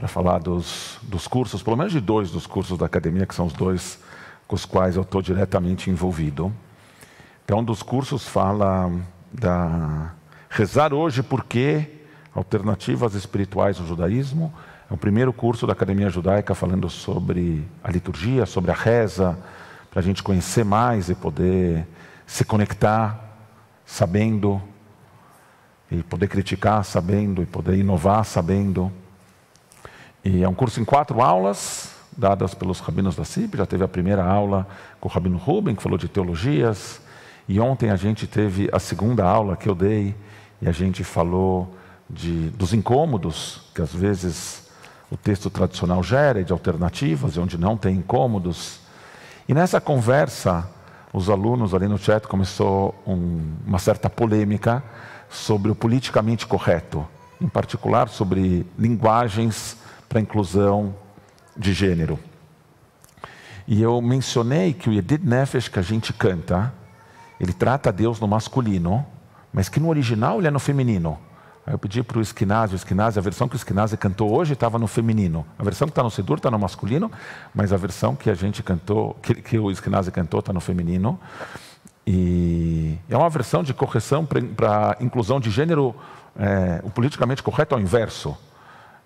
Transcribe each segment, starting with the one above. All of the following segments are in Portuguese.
para falar dos, dos cursos, pelo menos de dois dos cursos da academia, que são os dois com os quais eu estou diretamente envolvido. Então, um dos cursos fala da rezar hoje porque alternativas espirituais no judaísmo. É o primeiro curso da academia judaica falando sobre a liturgia, sobre a reza, para a gente conhecer mais e poder se conectar sabendo e poder criticar sabendo e poder inovar sabendo. E é um curso em quatro aulas, dadas pelos rabinos da CIP. Já teve a primeira aula com o rabino Ruben, que falou de teologias. E ontem a gente teve a segunda aula que eu dei, e a gente falou de, dos incômodos, que às vezes o texto tradicional gera, de alternativas, e onde não tem incômodos. E nessa conversa, os alunos ali no chat começou um, uma certa polêmica sobre o politicamente correto, em particular sobre linguagens para a inclusão de gênero. E eu mencionei que o Yedid Nefesh que a gente canta, ele trata Deus no masculino, mas que no original ele é no feminino. Aí eu pedi para o Esquinazzi, o Esquinazzi, a versão que o Esquinazzi cantou hoje estava no feminino. A versão que está no Sidur está no masculino, mas a versão que a gente cantou, que, que o Esquinazzi cantou está no feminino. E é uma versão de correção para inclusão de gênero, é, o politicamente correto ao inverso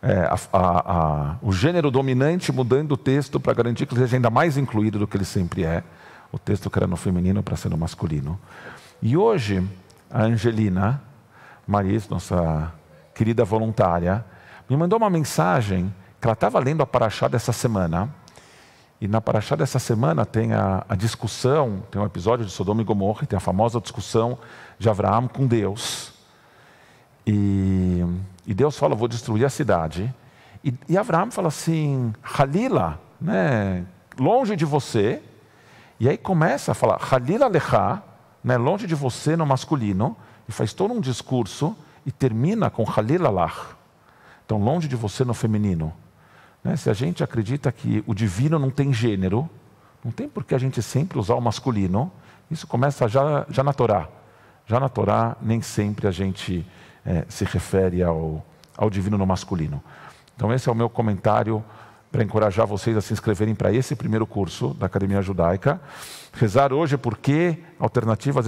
é, a, a, a, o gênero dominante mudando o texto para garantir que ele seja ainda mais incluído do que ele sempre é. O texto que era no feminino para ser no masculino. E hoje, a Angelina Maris, nossa querida voluntária, me mandou uma mensagem que ela estava lendo a Paraxá dessa semana. E na Paraxá dessa semana tem a, a, discussão, tem um episódio de Sodoma e Gomorra, tem a famosa discussão de Abraão com Deus. E e Deus fala: Vou destruir a cidade. E, e Abraão fala assim: Halila, né, longe de você. E aí começa a falar: Halila lecha, né, longe de você no masculino. E faz todo um discurso e termina com Halila lach. Então, longe de você no feminino. Né, se a gente acredita que o divino não tem gênero, não tem por que a gente sempre usar o masculino. Isso começa já, já na Torá. Já na Torá, nem sempre a gente é, se refere ao, ao divino no masculino. Então, esse é o meu comentário para encorajar vocês a se inscreverem para esse primeiro curso da Academia Judaica. Rezar hoje porque Alternativas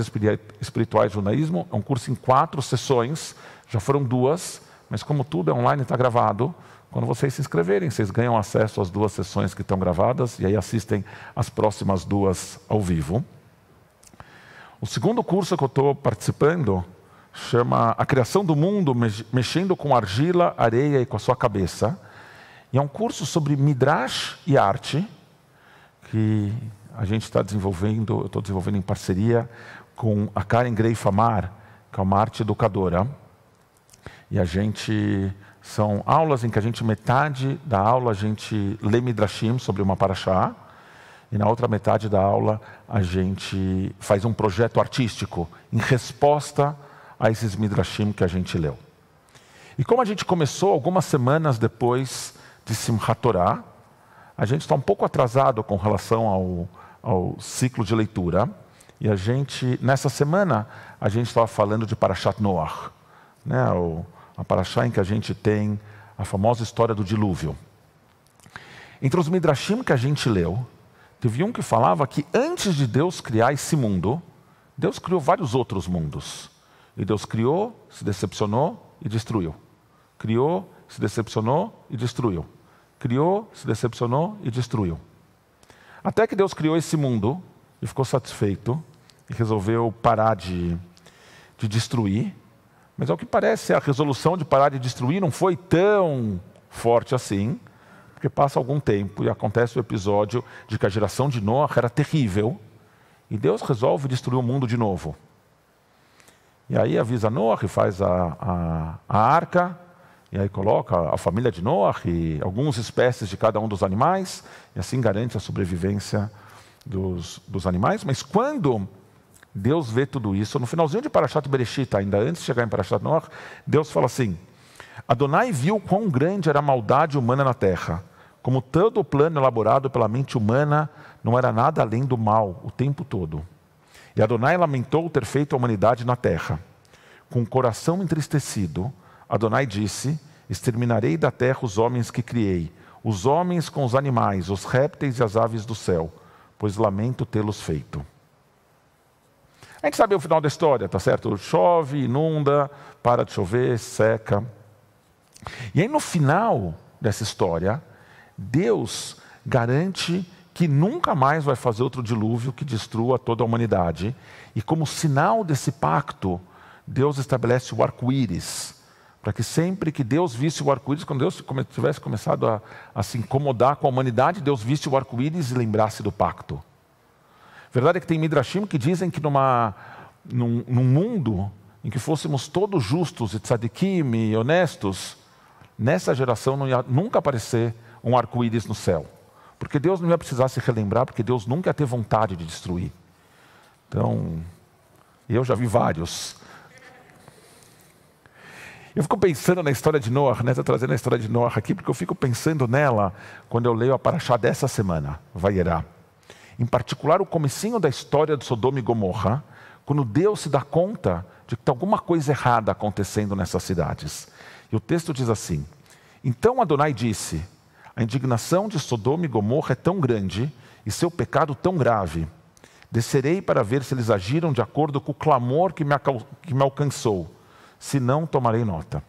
Espirituais Judaísmo é um curso em quatro sessões, já foram duas, mas como tudo é online, está gravado. Quando vocês se inscreverem, vocês ganham acesso às duas sessões que estão gravadas e aí assistem as próximas duas ao vivo. O segundo curso que eu estou participando chama A Criação do Mundo Mexendo com Argila, Areia e com a Sua Cabeça. E é um curso sobre Midrash e arte, que a gente está desenvolvendo, eu estou desenvolvendo em parceria com a Karen Greifamar, que é uma arte educadora. E a gente são aulas em que a gente metade da aula a gente lê Midrashim sobre uma paraxá e na outra metade da aula a gente faz um projeto artístico em resposta a esses midrashim que a gente leu. E como a gente começou algumas semanas depois de Simchat Torah, a gente está um pouco atrasado com relação ao, ao ciclo de leitura. E a gente, nessa semana, a gente estava falando de Parashat Noach, né? o, a Parashat em que a gente tem a famosa história do dilúvio. Entre os midrashim que a gente leu, teve um que falava que antes de Deus criar esse mundo, Deus criou vários outros mundos. E Deus criou, se decepcionou e destruiu. Criou, se decepcionou e destruiu. Criou, se decepcionou e destruiu. Até que Deus criou esse mundo e ficou satisfeito e resolveu parar de, de destruir. Mas ao que parece, a resolução de parar de destruir não foi tão forte assim, porque passa algum tempo e acontece o episódio de que a geração de Noah era terrível e Deus resolve destruir o mundo de novo. E aí avisa Noah faz a, a, a arca, e aí coloca a família de Noah e algumas espécies de cada um dos animais, e assim garante a sobrevivência dos, dos animais. Mas quando Deus vê tudo isso, no finalzinho de Parashat Bereshit, ainda antes de chegar em Parashat Noah, Deus fala assim, Adonai viu quão grande era a maldade humana na terra, como todo o plano elaborado pela mente humana não era nada além do mal o tempo todo. E Adonai lamentou ter feito a humanidade na terra. Com o coração entristecido, Adonai disse: exterminarei da terra os homens que criei, os homens com os animais, os répteis e as aves do céu, pois lamento tê-los feito. A gente sabe o final da história, tá certo? Chove, inunda, para de chover, seca. E aí no final dessa história, Deus garante que nunca mais vai fazer outro dilúvio que destrua toda a humanidade. E como sinal desse pacto, Deus estabelece o arco-íris, para que sempre que Deus visse o arco-íris, quando Deus tivesse começado a, a, se incomodar com a humanidade, Deus visse o arco-íris e lembrasse do pacto. Verdade é que tem midrashim que dizem que numa, num, num mundo em que fôssemos todos justos e tzadikim e honestos, nessa geração não ia nunca aparecer um arco-íris no céu. Porque Deus não ia precisar se relembrar, porque Deus nunca ia ter vontade de destruir. Então, eu já vi vários. Eu fico pensando na história de Noah, né? Estou trazendo a história de Noah aqui, porque eu fico pensando nela quando eu leio a Paraxá dessa semana, Vaierá. Em particular, o comecinho da história de Sodoma e Gomorra, quando Deus se dá conta de que tem alguma coisa errada acontecendo nessas cidades. E o texto diz assim: Então Adonai disse: a indignação de Sodoma e Gomorra é tão grande e seu pecado tão grave. Descerei para ver se eles agiram de acordo com o clamor que me, alcançou. Se não, tomarei nota.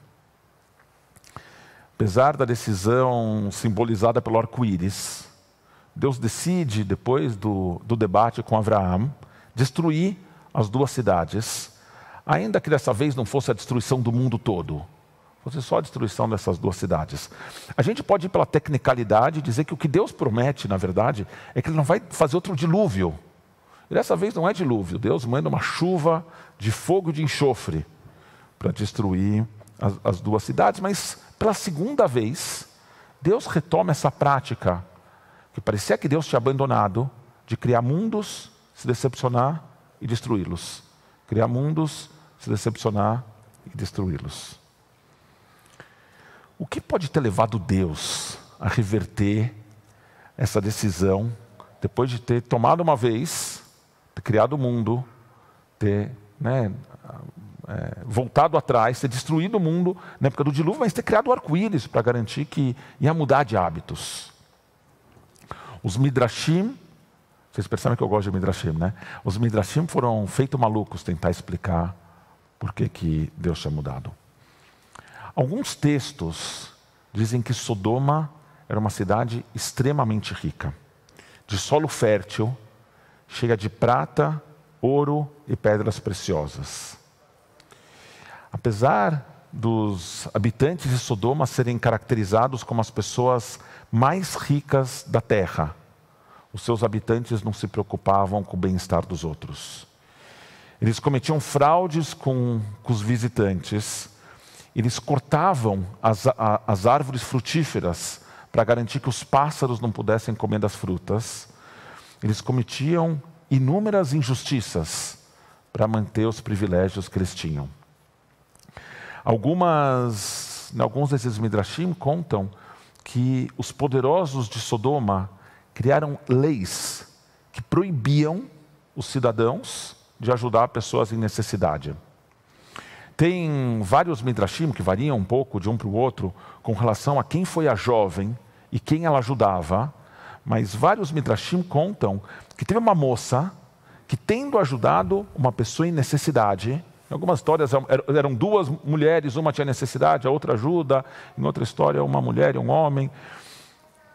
Apesar da decisão simbolizada pelo arco-íris, Deus decide, depois do, do debate com Abraão, destruir as duas cidades, ainda que dessa vez não fosse a destruição do mundo todo, fosse só a destruição dessas duas cidades. A gente pode ir pela tecnicalidade e dizer que o que Deus promete, na verdade, é que Ele não vai fazer outro dilúvio. E dessa vez não é dilúvio, Deus manda uma chuva de fogo e de enxofre para destruir as, as duas cidades, mas pela segunda vez, Deus retoma essa prática que parecia que Deus tinha abandonado de criar mundos, se decepcionar e destruí-los. Criar mundos, se decepcionar e destruí-los. O que pode ter levado Deus a reverter essa decisão, depois de ter tomado uma vez, ter criado o mundo, ter né, é, voltado atrás, ter destruído o mundo na época do dilúvio, mas ter criado o arco-íris para garantir que ia mudar de hábitos. Os Midrashim, vocês percebem que eu gosto de Midrashim, né? Os Midrashim foram feitos malucos tentar explicar por que, que Deus tinha mudado. Alguns textos dizem que Sodoma era uma cidade extremamente rica, de solo fértil, cheia de prata, ouro e pedras preciosas. Apesar dos habitantes de Sodoma serem caracterizados como as pessoas mais ricas da terra, os seus habitantes não se preocupavam com o bem-estar dos outros. Eles cometiam fraudes com, com os visitantes eles cortavam as, a, as árvores frutíferas para garantir que os pássaros não pudessem comer das frutas. Eles cometiam inúmeras injustiças para manter os privilégios que eles tinham. Algumas, alguns desses midrashim contam que os poderosos de Sodoma criaram leis que proibiam os cidadãos de ajudar pessoas em necessidade. Tem vários midrashim que variam um pouco de um para o outro com relação a quem foi a jovem e quem ela ajudava, mas vários midrashim contam que teve uma moça que, tendo ajudado uma pessoa em necessidade, em algumas histórias eram duas mulheres, uma tinha necessidade, a outra ajuda, em outra história, uma mulher e um homem.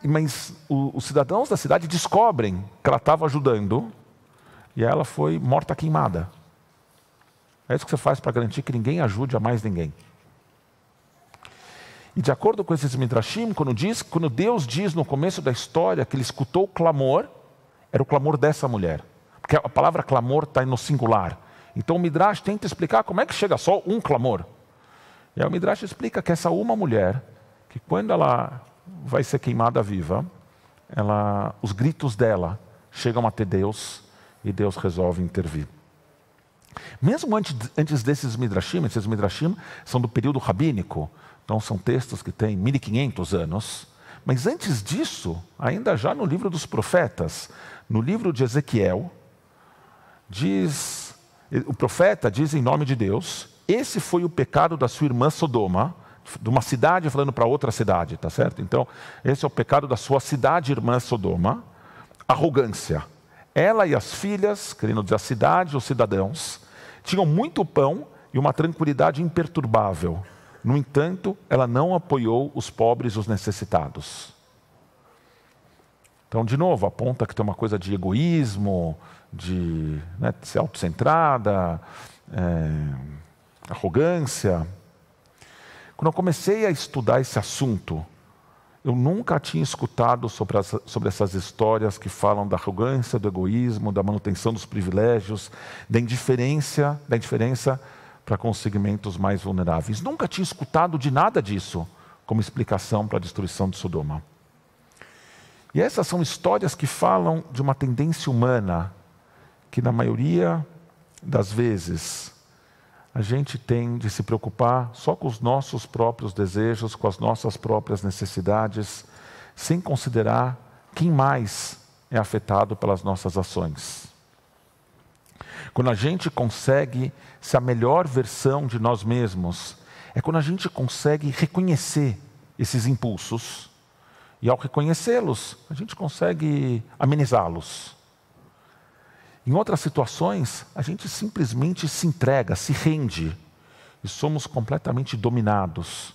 Mas os cidadãos da cidade descobrem que ela estava ajudando e ela foi morta queimada. É isso que você faz para garantir que ninguém ajude a mais ninguém. E de acordo com esses midrashim, quando, diz, quando Deus diz no começo da história que ele escutou o clamor, era o clamor dessa mulher. Porque a palavra clamor está no singular. Então o Midrash tenta explicar como é que chega só um clamor. E aí o Midrash explica que essa uma mulher, que quando ela vai ser queimada viva, ela, os gritos dela chegam até Deus e Deus resolve intervir. Mesmo antes, antes desses midrashim, esses midrashim são do período rabínico, então são textos que têm 1500 anos. Mas antes disso, ainda já no livro dos profetas, no livro de Ezequiel, diz, o profeta diz em nome de Deus: esse foi o pecado da sua irmã Sodoma, de uma cidade falando para outra cidade, tá certo? Então, esse é o pecado da sua cidade irmã Sodoma, arrogância. Ela e as filhas, querendo dizer a cidade, os cidadãos, tinham muito pão e uma tranquilidade imperturbável. No entanto, ela não apoiou os pobres e os necessitados. Então, de novo, aponta que tem uma coisa de egoísmo, de, né, ser autocentrada, é, arrogância. Quando eu comecei a estudar esse assunto, eu nunca tinha escutado sobre, as, sobre essas histórias que falam da arrogância, do egoísmo, da manutenção dos privilégios, da indiferença, da indiferença para com os segmentos mais vulneráveis. Nunca tinha escutado de nada disso como explicação para a destruição de Sodoma. E essas são histórias que falam de uma tendência humana que, na maioria das vezes, a gente tem de se preocupar só com os nossos próprios desejos, com as nossas próprias necessidades, sem considerar quem mais é afetado pelas nossas ações. Quando a gente consegue ser a melhor versão de nós mesmos, é quando a gente consegue reconhecer esses impulsos e, ao reconhecê-los, a gente consegue amenizá-los. Em outras situações, a gente simplesmente se entrega, se rende e somos completamente dominados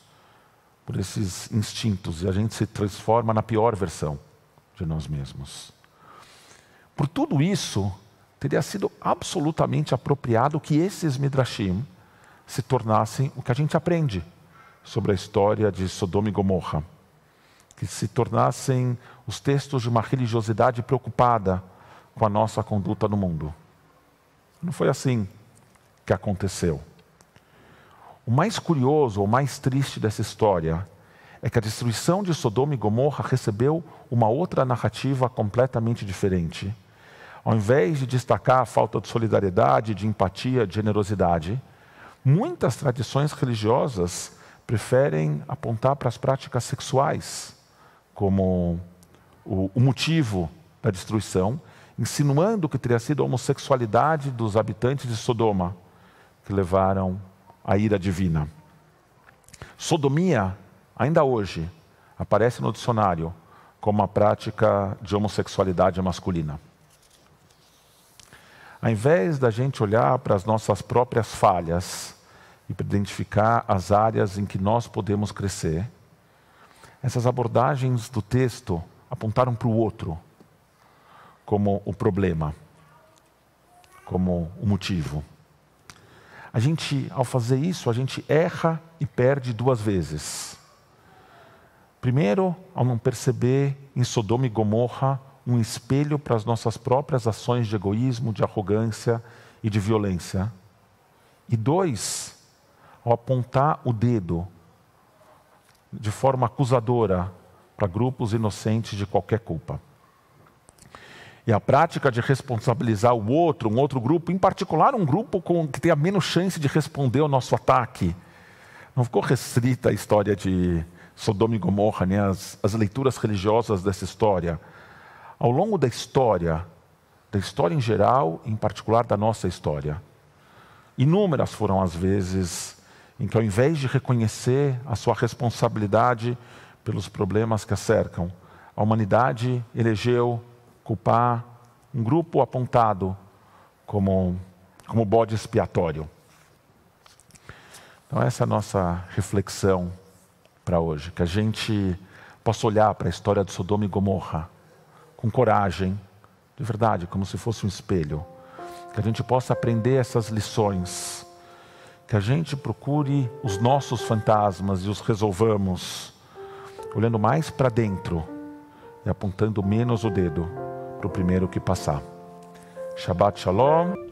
por esses instintos e a gente se transforma na pior versão de nós mesmos. Por tudo isso, teria sido absolutamente apropriado que esses midrashim se tornassem o que a gente aprende sobre a história de Sodoma e Gomorra, que se tornassem os textos de uma religiosidade preocupada com a nossa conduta no mundo. Não foi assim que aconteceu. O mais curioso, ou mais triste dessa história é que a destruição de Sodoma e Gomorra recebeu uma outra narrativa completamente diferente. Ao invés de destacar a falta de solidariedade, de empatia, de generosidade, muitas tradições religiosas preferem apontar para as práticas sexuais como o, o motivo da destruição insinuando que teria sido a homossexualidade dos habitantes de Sodoma que levaram a ira divina. Sodomia, ainda hoje, aparece no dicionário como uma prática de homossexualidade masculina. Ao invés da gente olhar para as nossas próprias falhas e para identificar as áreas em que nós podemos crescer, essas abordagens do texto apontaram para o outro como o problema, como o motivo. A gente, ao fazer isso, a gente erra e perde duas vezes. Primeiro, ao não perceber em Sodoma e Gomorra um espelho para as nossas próprias ações de egoísmo, de arrogância e de violência. E dois, ao apontar o dedo de forma acusadora para grupos inocentes de qualquer culpa. E a prática de responsabilizar o outro, um outro grupo, em particular um grupo com, que tem a menos chance de responder ao nosso ataque. Não ficou restrita a história de Sodoma e Gomorra, nem as, as leituras religiosas dessa história. Ao longo da história, da história em geral, em particular da nossa história, inúmeras foram as vezes em que, ao invés de reconhecer a sua responsabilidade pelos problemas que a cercam, a humanidade elegeu culpar um grupo apontado como, como bode expiatório. Então, essa é a nossa reflexão para hoje, que a gente possa olhar para a história de Sodoma e Gomorra com coragem, de verdade, como se fosse um espelho, que a gente possa aprender essas lições, que a gente procure os nossos fantasmas e os resolvamos, olhando mais para dentro e apontando menos o dedo para o primeiro que passar. Shabbat Shalom.